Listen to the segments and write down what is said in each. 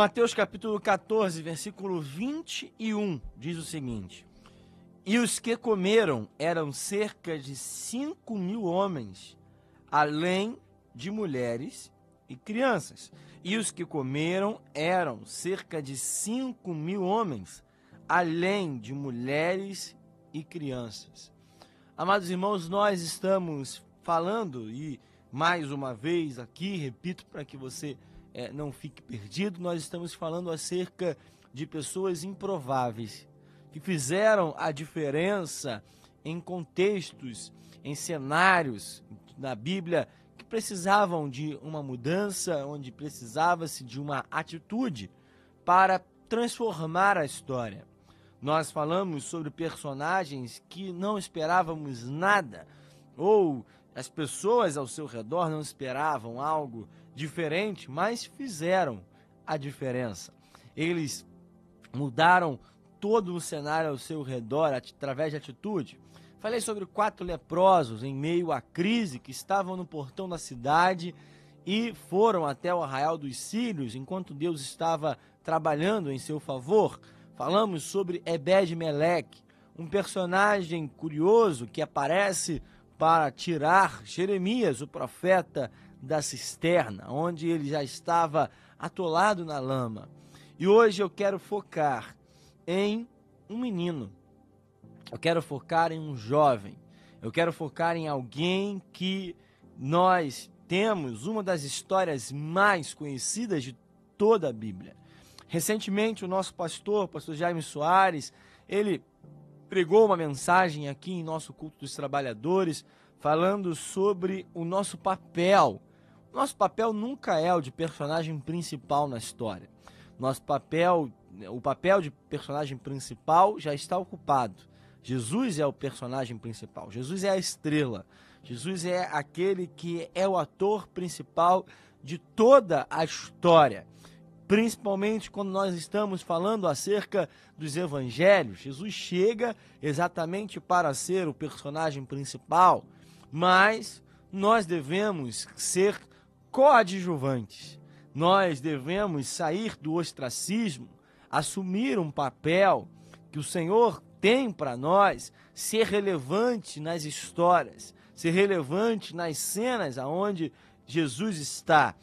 Mateus capítulo 14, versículo 21 diz o seguinte: E os que comeram eram cerca de cinco mil homens, além de mulheres e crianças. E os que comeram eram cerca de cinco mil homens, além de mulheres e crianças. Amados irmãos, nós estamos falando, e mais uma vez aqui, repito para que você é, não fique perdido, nós estamos falando acerca de pessoas improváveis, que fizeram a diferença em contextos, em cenários na Bíblia que precisavam de uma mudança, onde precisava-se de uma atitude para transformar a história. Nós falamos sobre personagens que não esperávamos nada, ou as pessoas ao seu redor não esperavam algo diferente, mas fizeram a diferença. Eles mudaram todo o cenário ao seu redor através de atitude. Falei sobre quatro leprosos em meio à crise que estavam no portão da cidade e foram até o arraial dos Sírios enquanto Deus estava trabalhando em seu favor. Falamos sobre Ebed Meleque, um personagem curioso que aparece para tirar Jeremias, o profeta, da cisterna, onde ele já estava atolado na lama. E hoje eu quero focar em um menino eu quero focar em um jovem. Eu quero focar em alguém que nós temos uma das histórias mais conhecidas de toda a Bíblia. Recentemente, o nosso pastor, pastor Jaime Soares, ele pregou uma mensagem aqui em nosso culto dos trabalhadores, falando sobre o nosso papel. Nosso papel nunca é o de personagem principal na história. Nosso papel, o papel de personagem principal já está ocupado. Jesus é o personagem principal, Jesus é a estrela, Jesus é aquele que é o ator principal de toda a história. Principalmente quando nós estamos falando acerca dos evangelhos, Jesus chega exatamente para ser o personagem principal, mas nós devemos ser coadjuvantes. Nós devemos sair do ostracismo, assumir um papel que o Senhor tem para nós ser relevante nas histórias, ser relevante nas cenas aonde Jesus está.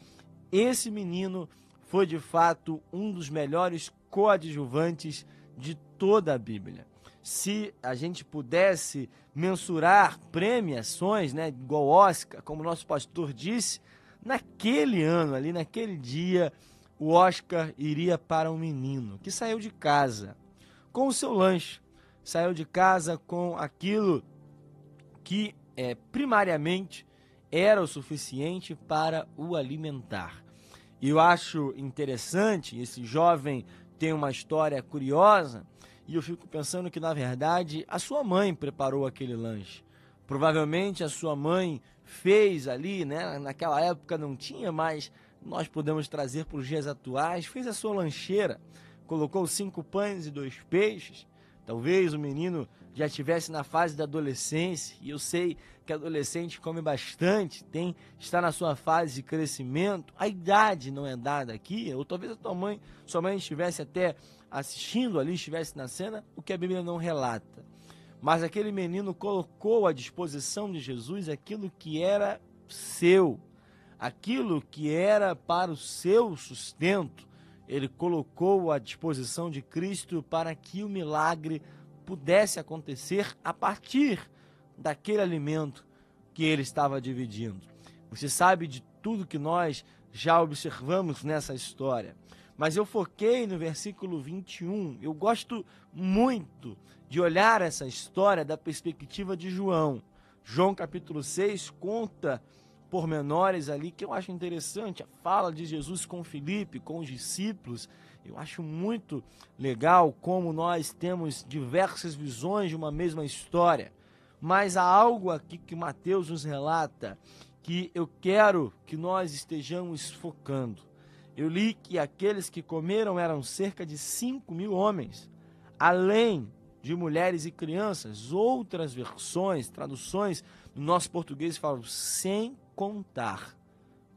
Esse menino foi de fato um dos melhores coadjuvantes de toda a Bíblia. Se a gente pudesse mensurar premiações, né, igual Oscar, como nosso pastor disse, naquele ano ali, naquele dia, o Oscar iria para um menino que saiu de casa com o seu lanche, saiu de casa com aquilo que é, primariamente era o suficiente para o alimentar. E eu acho interessante, esse jovem tem uma história curiosa, e eu fico pensando que, na verdade, a sua mãe preparou aquele lanche. Provavelmente a sua mãe fez ali, né? Naquela época não tinha, mas nós podemos trazer para os dias atuais, fez a sua lancheira, colocou cinco pães e dois peixes, Talvez o menino já estivesse na fase da adolescência, e eu sei que adolescente come bastante, tem está na sua fase de crescimento. A idade não é dada aqui, ou talvez a tua mãe, sua mãe estivesse até assistindo ali, estivesse na cena, o que a Bíblia não relata. Mas aquele menino colocou à disposição de Jesus aquilo que era seu, aquilo que era para o seu sustento ele colocou à disposição de Cristo para que o milagre pudesse acontecer a partir daquele alimento que ele estava dividindo. Você sabe de tudo que nós já observamos nessa história. Mas eu foquei no versículo 21. Eu gosto muito de olhar essa história da perspectiva de João. João capítulo 6 conta pormenores ali que eu acho interessante. A fala de Jesus com Filipe, com os discípulos. Eu acho muito legal como nós temos diversas visões de uma mesma história. Mas há algo aqui que Mateus nos relata que eu quero que nós estejamos focando. Eu li que aqueles que comeram eram cerca de 5 mil homens, além de mulheres e crianças. Outras versões, traduções no nosso português falam sem contar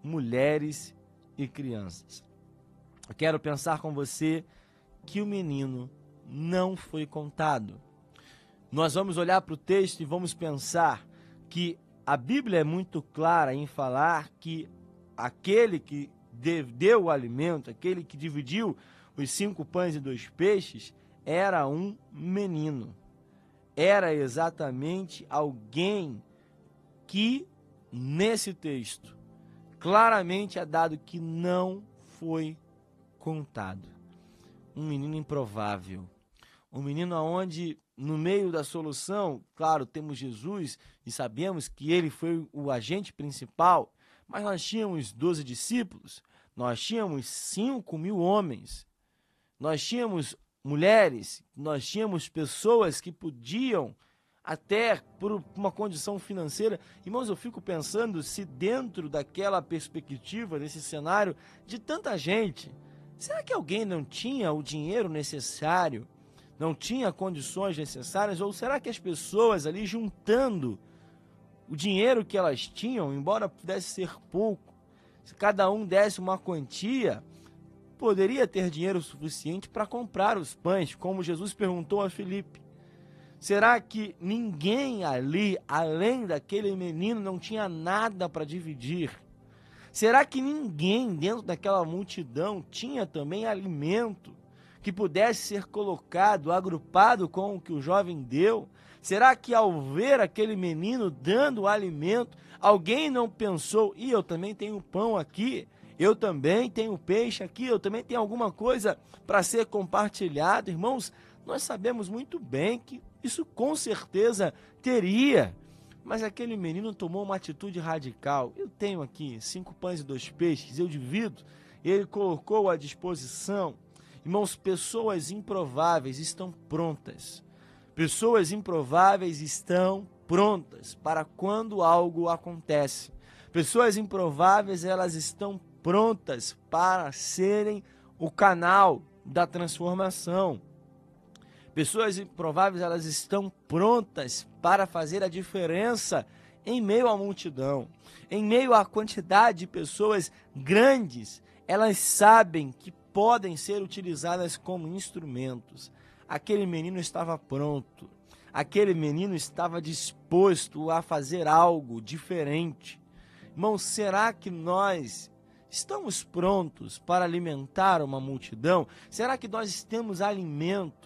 mulheres e crianças. Eu quero pensar com você que o menino não foi contado. Nós vamos olhar para o texto e vamos pensar que a Bíblia é muito clara em falar que aquele que deu o alimento, aquele que dividiu os cinco pães e dois peixes, era um menino. Era exatamente alguém que, nesse texto, claramente é dado que não foi contado. Um menino improvável. Um menino onde, no meio da solução, claro, temos Jesus e sabemos que ele foi o agente principal, mas nós tínhamos 12 discípulos, nós tínhamos 5 mil homens, nós tínhamos mulheres, nós tínhamos pessoas que podiam, até por uma condição financeira. Irmãos, eu fico pensando se dentro daquela perspectiva, desse cenário de tanta gente, será que alguém não tinha o dinheiro necessário, não tinha condições necessárias, ou será que as pessoas ali juntando o dinheiro que elas tinham, embora pudesse ser pouco, se cada um desse uma quantia, poderia ter dinheiro suficiente para comprar os pães, como Jesus perguntou a Filipe. Será que ninguém ali, além daquele menino, não tinha nada para dividir? Será que ninguém dentro daquela multidão tinha também alimento que pudesse ser colocado, agrupado com o que o jovem deu? Será que ao ver aquele menino dando alimento, alguém não pensou, e eu também tenho pão aqui, eu também tenho peixe aqui, eu também tenho alguma coisa para ser compartilhado? Irmãos, nós sabemos muito bem que isso com certeza teria. Mas aquele menino tomou uma atitude radical. Eu tenho aqui cinco pães e dois peixes, eu divido. Ele colocou à disposição. Irmãos, pessoas improváveis estão prontas Pessoas improváveis estão prontas para quando algo acontece. Pessoas improváveis, elas estão prontas para serem o canal da transformação. Pessoas improváveis, elas estão prontas para fazer a diferença em meio à multidão, em meio à quantidade de pessoas grandes, elas sabem que podem ser utilizadas como instrumentos aquele menino estava pronto, aquele menino estava disposto a fazer algo diferente. Irmão, será que nós estamos prontos para alimentar uma multidão? Será que nós temos alimento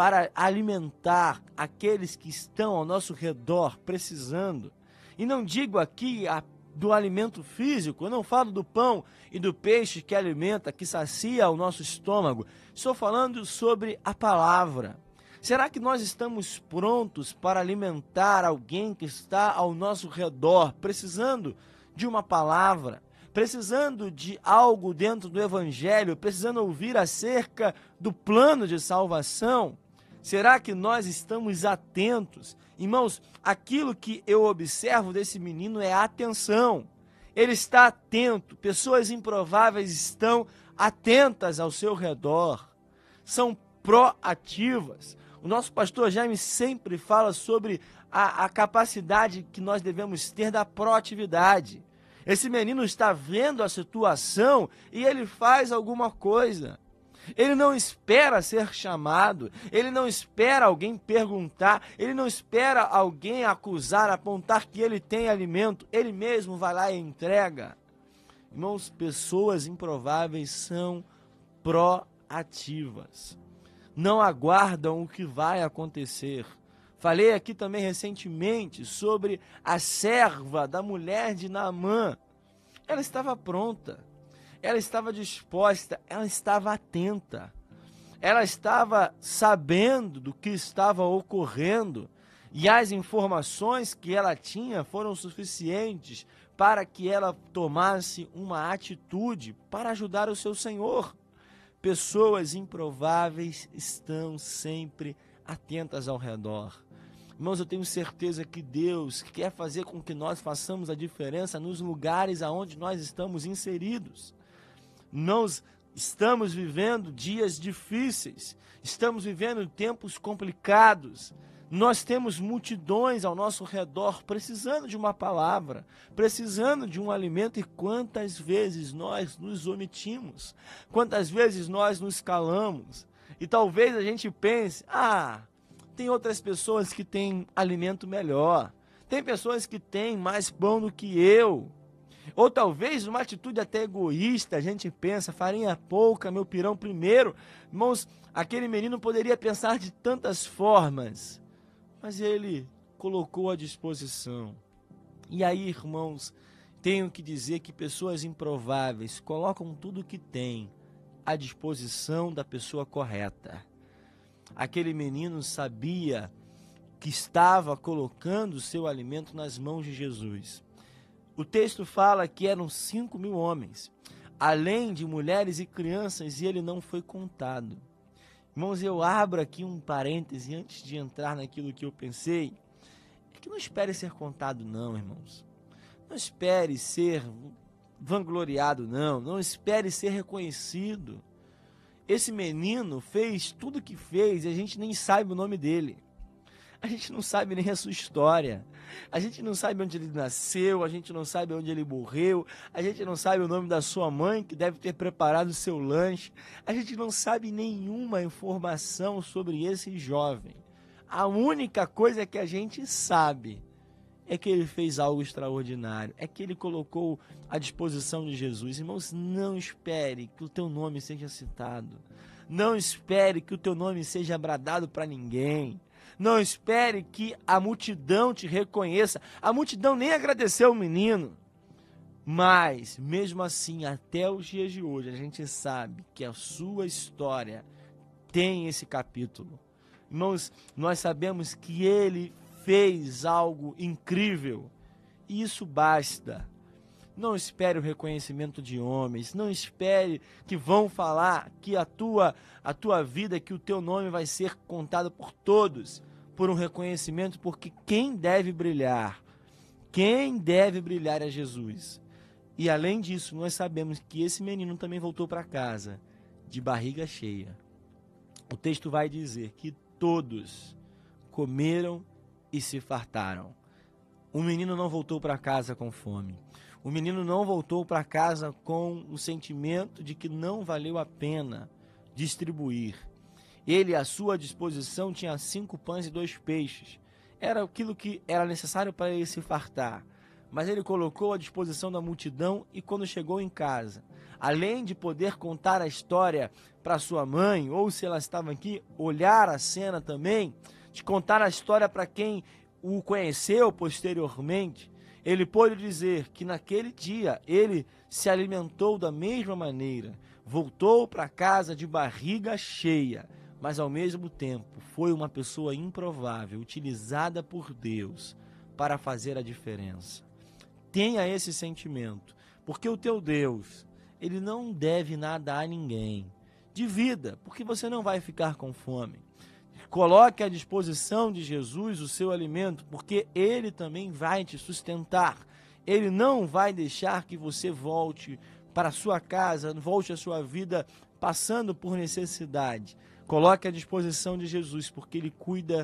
para alimentar aqueles que estão ao nosso redor precisando? E não digo aqui a do alimento físico, eu não falo do pão e do peixe que alimenta, que sacia o nosso estômago. Estou falando sobre a palavra. Será que nós estamos prontos para alimentar alguém que está ao nosso redor, precisando de uma palavra, precisando de algo dentro do evangelho, precisando ouvir acerca do plano de salvação? Será que nós estamos atentos? Irmãos, aquilo que eu observo desse menino é atenção. Ele está atento, pessoas improváveis estão atentas ao seu redor, são proativas. O nosso pastor Jaime sempre fala sobre a, a capacidade que nós devemos ter da proatividade. Esse menino está vendo a situação e ele faz alguma coisa. Ele não espera ser chamado, ele não espera alguém perguntar, ele não espera alguém acusar, apontar que ele tem alimento, ele mesmo vai lá e entrega. Irmãos, pessoas improváveis são proativas. Não aguardam o que vai acontecer. Falei aqui também recentemente sobre a serva da mulher de Naamã. Ela estava pronta ela estava disposta, ela estava atenta, ela estava sabendo do que estava ocorrendo e as informações que ela tinha foram suficientes para que ela tomasse uma atitude para ajudar o seu Senhor. Pessoas improváveis estão sempre atentas ao redor. Irmãos, eu tenho certeza que Deus quer fazer com que nós façamos a diferença nos lugares aonde nós estamos inseridos. Nós estamos vivendo dias difíceis, estamos vivendo tempos complicados. Nós temos multidões ao nosso redor precisando de uma palavra, precisando de um alimento, e quantas vezes nós nos omitimos, quantas vezes nós nos calamos, e talvez a gente pense: ah, tem outras pessoas que têm alimento melhor, tem pessoas que têm mais pão do que eu. Ou talvez uma atitude até egoísta, a gente pensa, farinha pouca, meu pirão primeiro. Irmãos, aquele menino poderia pensar de tantas formas mas ele colocou à disposição. E aí, irmãos, tenho que dizer que pessoas improváveis colocam tudo o que têm à disposição da pessoa correta. Aquele menino sabia que estava colocando o seu alimento nas mãos de Jesus. O texto fala que eram cinco mil homens, além de mulheres e crianças, e ele não foi contado. Irmãos, eu abro aqui um parêntese antes de entrar naquilo que eu pensei. É que não espere ser contado, não, irmãos. Não espere ser vangloriado, não. Não espere ser reconhecido. Esse menino fez tudo o que fez e a gente nem sabe o nome dele. A gente não sabe nem a sua história. A gente não sabe onde ele nasceu, a gente não sabe onde ele morreu, a gente não sabe o nome da sua mãe que deve ter preparado o seu lanche. A gente não sabe nenhuma informação sobre esse jovem. A única coisa que a gente sabe é que ele fez algo extraordinário, é que ele colocou à disposição de Jesus. Irmãos, não espere que o teu nome seja citado. Não espere que o teu nome seja bradado para ninguém. Não espere que a multidão te reconheça. A multidão nem agradeceu o menino. Mas, mesmo assim, até os dias de hoje, a gente sabe que a sua história tem esse capítulo. Irmãos, nós sabemos que ele fez algo incrível. Isso basta. Não espere o reconhecimento de homens, não espere que vão falar que a tua a tua vida, que o teu nome vai ser contado por todos por um reconhecimento, porque quem deve brilhar, quem deve brilhar é Jesus. E além disso, nós sabemos que esse menino também voltou para casa de barriga cheia. O texto vai dizer que todos comeram e se fartaram. O menino não voltou para casa com fome. O menino não voltou para casa com o sentimento de que não valeu a pena distribuir. Ele, à sua disposição, tinha cinco pães e dois peixes. Era aquilo que era necessário para ele se fartar. Mas ele colocou à disposição da multidão e, quando chegou em casa, além de poder contar a história para sua mãe, ou se ela estava aqui, olhar a cena também, de contar a história para quem o conheceu posteriormente, ele pôde dizer que naquele dia ele se alimentou da mesma maneira, voltou para casa de barriga cheia mas ao mesmo tempo foi uma pessoa improvável, utilizada por Deus para fazer a diferença. Tenha esse sentimento, porque o teu Deus, ele não deve nada a ninguém. De vida, porque você não vai ficar com fome. Coloque à disposição de Jesus o seu alimento, porque ele também vai te sustentar. Ele não vai deixar que você volte para a sua casa, volte à sua vida passando por necessidade. Coloque à disposição de Jesus, porque Ele cuida